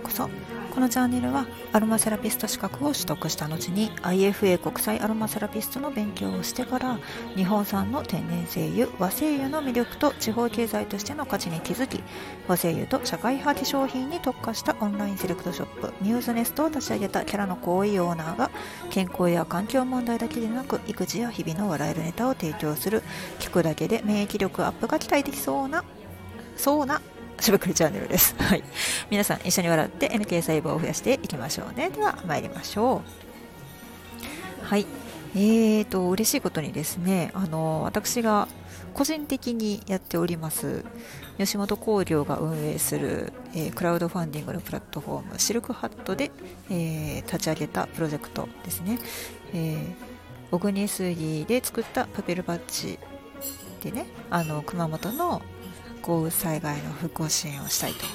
こそこのチャンネルはアロマセラピスト資格を取得した後に IFA 国際アロマセラピストの勉強をしてから日本産の天然精油和精油の魅力と地方経済としての価値に気づき和精油と社会派化粧品に特化したオンラインセレクトショップミューズネストを立ち上げたキャラの行為オーナーが健康や環境問題だけでなく育児や日々の笑えるネタを提供する聞くだけで免疫力アップが期待できそうなそうなしゃべくりチャンネルです。はい。皆さん一緒に笑って NK 細胞を増やしていきましょうね。では参りましょう。はい。えーと、嬉しいことにですね、あの、私が個人的にやっております吉本興業が運営する、えー、クラウドファンディングのプラットフォームシルクハットで、えー、立ち上げたプロジェクトですね、えー、小国杉で作ったパペルバッジでねあの熊本の豪雨災害の復興支援をしたいと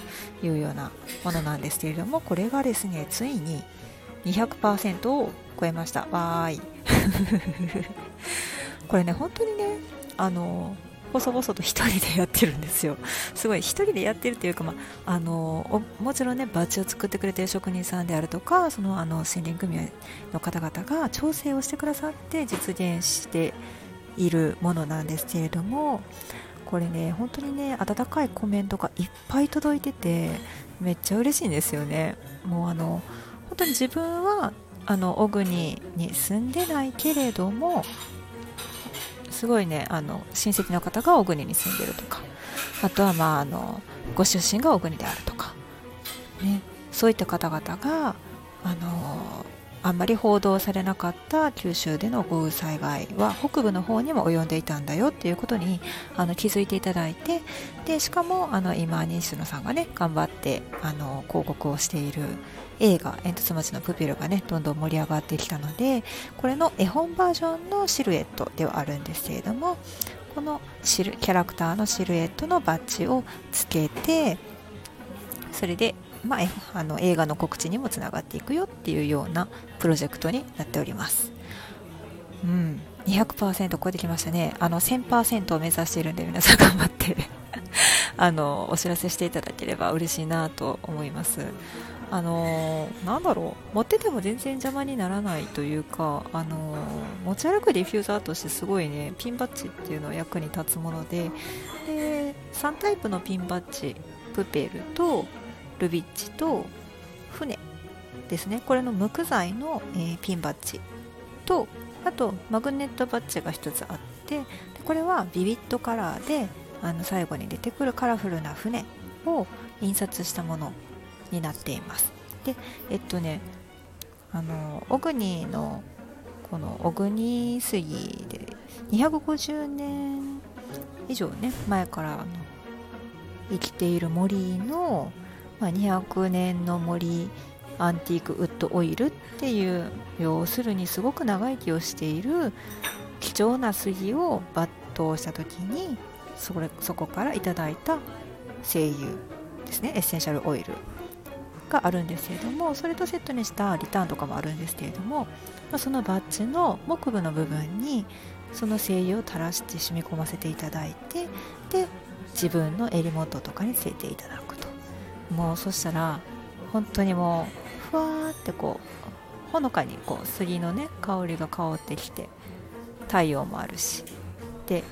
いうようなものなんですけれどもこれがですねついに200%を超えました。わーい。これね本当にねあの細々と1人でやってるんですよ。すごい1人でやってるっていうか、まあ、あのもちろんねバッジを作ってくれてる職人さんであるとかそのあの森林組合の方々が調整をしてくださって実現しているものなんですけれどもこれね本当にね温かいコメントがいっぱい届いててめっちゃ嬉しいんですよね。もうあの本当に自分はあの小国に住んでないけれどもすごいねあの親戚の方が小国に住んでるとかあとはまああのご出身が小国であるとか、ね、そういった方々があのあんまり報道されなかった九州での豪雨災害は北部の方にも及んでいたんだよっていうことにあの気づいていただいてでしかもあの今西野さんがね頑張ってあの広告をしている映画「煙突町のプピル」がねどんどん盛り上がってきたのでこれの絵本バージョンのシルエットではあるんですけれどもこのキャラクターのシルエットのバッジをつけてそれでまあ、あの映画の告知にもつながっていくよっていうようなプロジェクトになっております。うん、200%超えてきましたね。あの1000%を目指しているんで皆さん頑張って あのお知らせしていただければ嬉しいなと思います。あのなんだろう持ってても全然邪魔にならないというか、あの持ち歩くディフューザーとしてすごいねピンバッジっていうのは役に立つものでで3タイプのピンバッジプペルとルビッチと船ですね。これの無垢材の、えー、ピンバッジとあとマグネットバッジが1つあってでこれはビビットカラーであの最後に出てくるカラフルな船を印刷したものになっています。でえっとねあの小国のこの小国杉で250年以上ね前からの生きている森のまあ、200年の森アンティークウッドオイルっていう要するにすごく長生きをしている貴重な杉を抜刀した時にそれそこからいただいた精油ですね。エッセンシャルオイルがあるんですけれどもそれとセットにしたリターンとかもあるんですけれども、ま、そのバッジの木部の部分にその精油を垂らして染み込ませていただいてで自分の襟元とかについていただくもうそしたら本当にもうふわーってこうほのかにこう杉のね香りが香ってきて太陽もあるし。で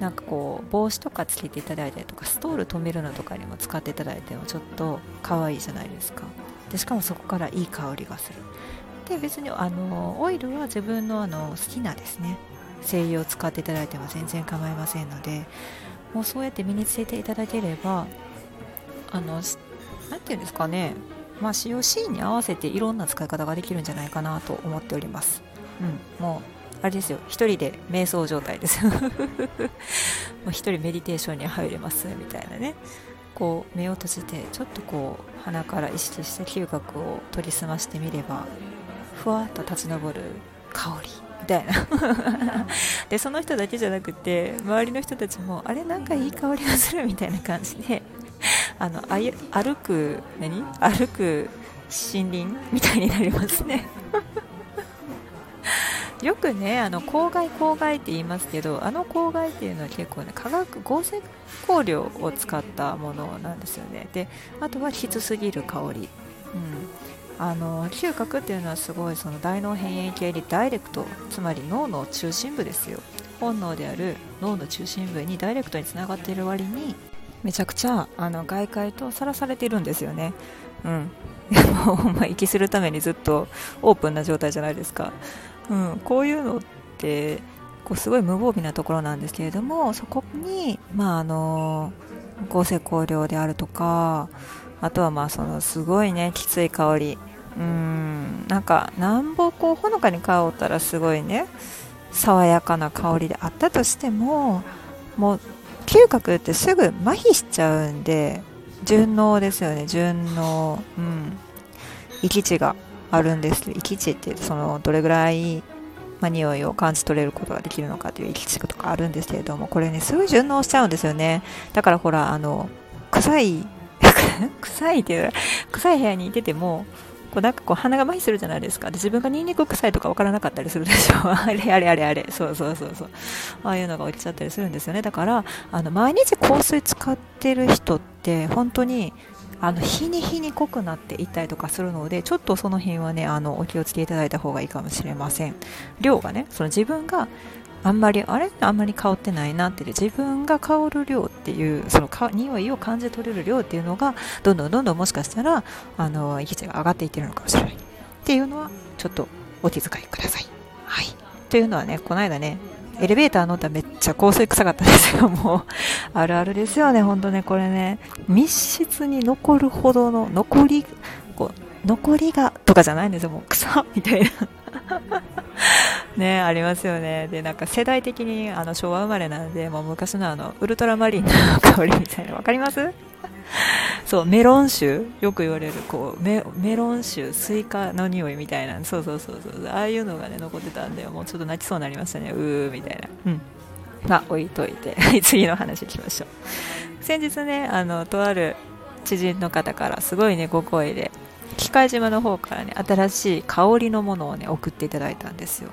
なんかこう帽子とかつけていただいたりとかストール止めるのとかにも使っていただいてもちょっと可愛いじゃないですか。でしかもそこからいい香りがする。で別にあのオイルは自分のあの好きなですね精油を使っていただいても全然構いませんのでもうそうやって身につけていただければあの何て言うんですかね。まあ使用シーンに合わせていろんな使い方ができるんじゃないかなと思っております。うん。もうあれですよ。一人で瞑想状態です。もう一人メディテーションに入れますみたいなね。こう目を閉じてちょっとこう鼻から意識して嗅覚を研ぎ澄ましてみればふわっと立ち上る香りみたいな。でその人だけじゃなくて周りの人たちもあれなんかいい香りがするみたいな感じであの歩く何？歩く森林みたいになりますね。よくねあの公害公害って言いますけどあの公害っていうのは結構ね化学合成香料を使ったものなんですよね。であとはきつすぎる香り、うん、あの嗅覚っていうのはすごいその大脳変縁系にダイレクトつまり脳の中心部ですよ。本能である脳の中心部にダイレクトにつながっている割にめちゃくちゃあの外界とさらされているんですよね。うん。でも、ま、息するためにずっとオープンな状態じゃないですか、うん、こういうのってこうすごい無防備なところなんですけれどもそこに、まあ、あの合成香料であるとかあとはまあそのすごいねきつい香り。うん。なんかなんぼこうほのかに香ったらすごいね爽やかな香りであったとしてももう嗅覚ってすぐ麻痺しちゃうんで順応ですよね。順応うん息地があるんです息地ってそのどれぐらい、まあ、匂いを感じ取れることができるのかという息地とかあるんですけれどもこれねすぐ順応しちゃうんですよね。だからほらあの臭い 臭いっていう臭い部屋にいててもこうなんかこう鼻が麻痺するじゃないですか。で自分がニンニク臭いとか分からなかったりするでしょ。あれあれあれ。あれそうそうそうそう。ああいうのが落ちちゃったりするんですよね。だからあの毎日香水使ってる人って本当にあの日に日に濃くなっていったりとかするのでちょっとその辺はねあのお気をつけいただいた方がいいかもしれません。量がねその自分があんまりあれあんまり香ってないなって自分が香る量っていうその匂いを感じ取れる量っていうのがどんどんどんどんもしかしたらあの息地が上がっていってるのかもしれないっていうのはちょっとお気遣いください。はい、というのはねこの間ねエレベーター乗ったらめっちゃ香水臭かったんですよ、もう。あるあるですよね、ほんとね、これね。密室に残るほどの、残り、こう、残りが、とかじゃないんですよ、もう草みたいな。ねありますよね。でなんか世代的にあの昭和生まれなんでもう昔のあのウルトラマリンの香りみたいな分かります？そうメロン臭よく言われるこうメメロン臭スイカの匂いみたいな。そうそうそうそうああいうのがね残ってたんでもうちょっと泣きそうになりましたね。うーみたいな。うん。まあ置いといて。次の話いきましょう。先日ねあのとある知人の方からすごいねご声で機械島の方からね新しい香りのものをね送っていただいたんですよ。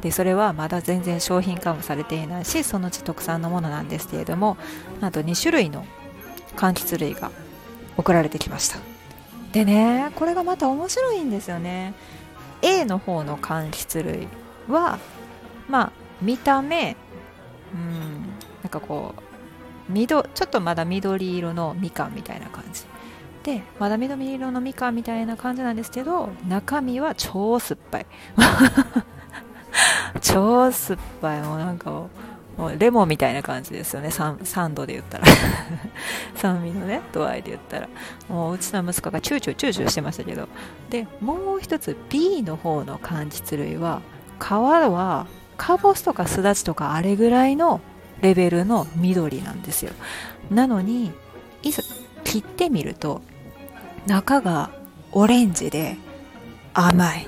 でそれはまだ全然商品化もされていないしその地特産のものなんですけれどもなんと2種類の柑橘類が送られてきました。でねこれがまた面白いんですよね。A の方の柑橘類はまあ見た目うんなんかこう緑ちょっとまだ緑色のみかんみたいな感じ。でまだ緑色のみかんみたいな感じなんですけど中身は超酸っぱい。超酸っぱい。もうなんかもうレモンみたいな感じですよね。酸, 酸度で言ったら。酸味のね度合いで言ったら。もううちの息子がチューチューチューチューしてましたけど。でもう一つ B の方の柑橘類は皮はカボスとかスダチとかあれぐらいのレベルの緑なんですよ。なのにいざ切ってみると中がオレンジで甘い。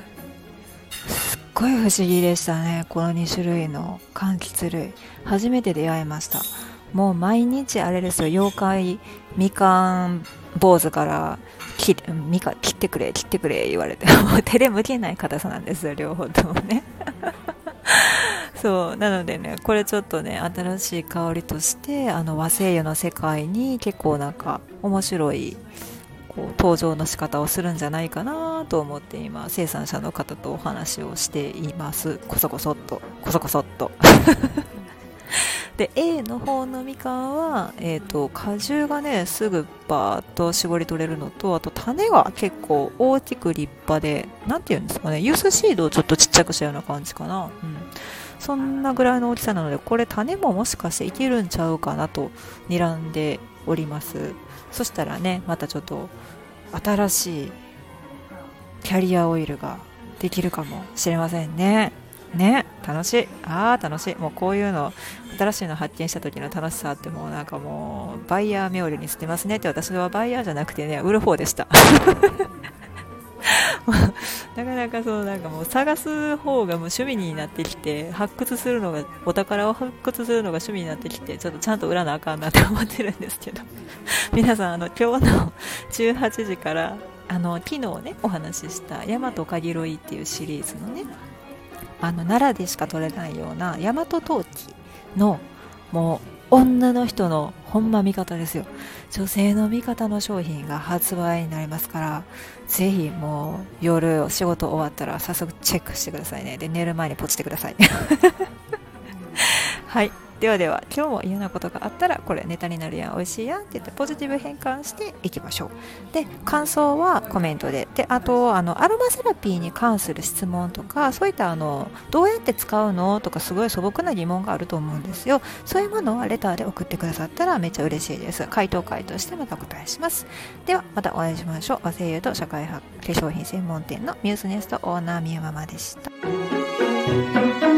すっごい不思議でしたね。この2種類の柑橘類。初めて出会いました。もう毎日あれですよ。妖怪みかん坊主から切みか切ってくれ切ってくれ言われて。もう手で向けない硬さなんですよ両方ともね。そうなのでねこれちょっとね新しい香りとしてあの和製油の世界に結構なんか面白いこう登場の仕方をするんじゃないかなと思って今生産者の方とお話をしています。こそこそっと。こそこそっと。で A の方のみかんは、えーと、果汁がねすぐバーッと絞り取れるのとあと種が結構大きく立派で何て言うんですかねユースシードをちょっとちっちゃくしたような感じかな、うん、そんなぐらいの大きさなのでこれ種ももしかしていけるんちゃうかなと睨んでおります。そしたらねまたちょっと新しいキャリアオイルができるかもしれませんね。ね楽しい。ああ楽しい。もうこういうの新しいの発見した時の楽しさってもうなんかもうバイヤー冥利に捨てますねって私はバイヤーじゃなくてね売る方でした。なかなかそうなんかもう探す方がもう趣味になってきて発掘するのがお宝を発掘するのが趣味になってきてちょっとちゃんと売らなあかんなって思ってるんですけど。皆さんあの今日の18時からあの昨日ねお話しした「大和かぎろい」っていうシリーズのねあの奈良でしか取れないような大和陶器のもう女の人のほんま味方ですよ。女性の味方の商品が発売になりますからぜひもう夜仕事終わったら早速チェックしてくださいね。で寝る前にポチってください。はい。ではでは今日も嫌なことがあったらこれネタになるやん美味しいやんって言ってポジティブ変換していきましょう。で感想はコメントで。であとあのアロマセラピーに関する質問とかそういったあのどうやって使うのとかすごい素朴な疑問があると思うんですよ。そういうものはレターで送ってくださったらめっちゃ嬉しいです。回答回としてまたお答えします。ではまたお会いしましょう。和製油と社会派化粧品専門店のミューズネストオーナー宮ママでした。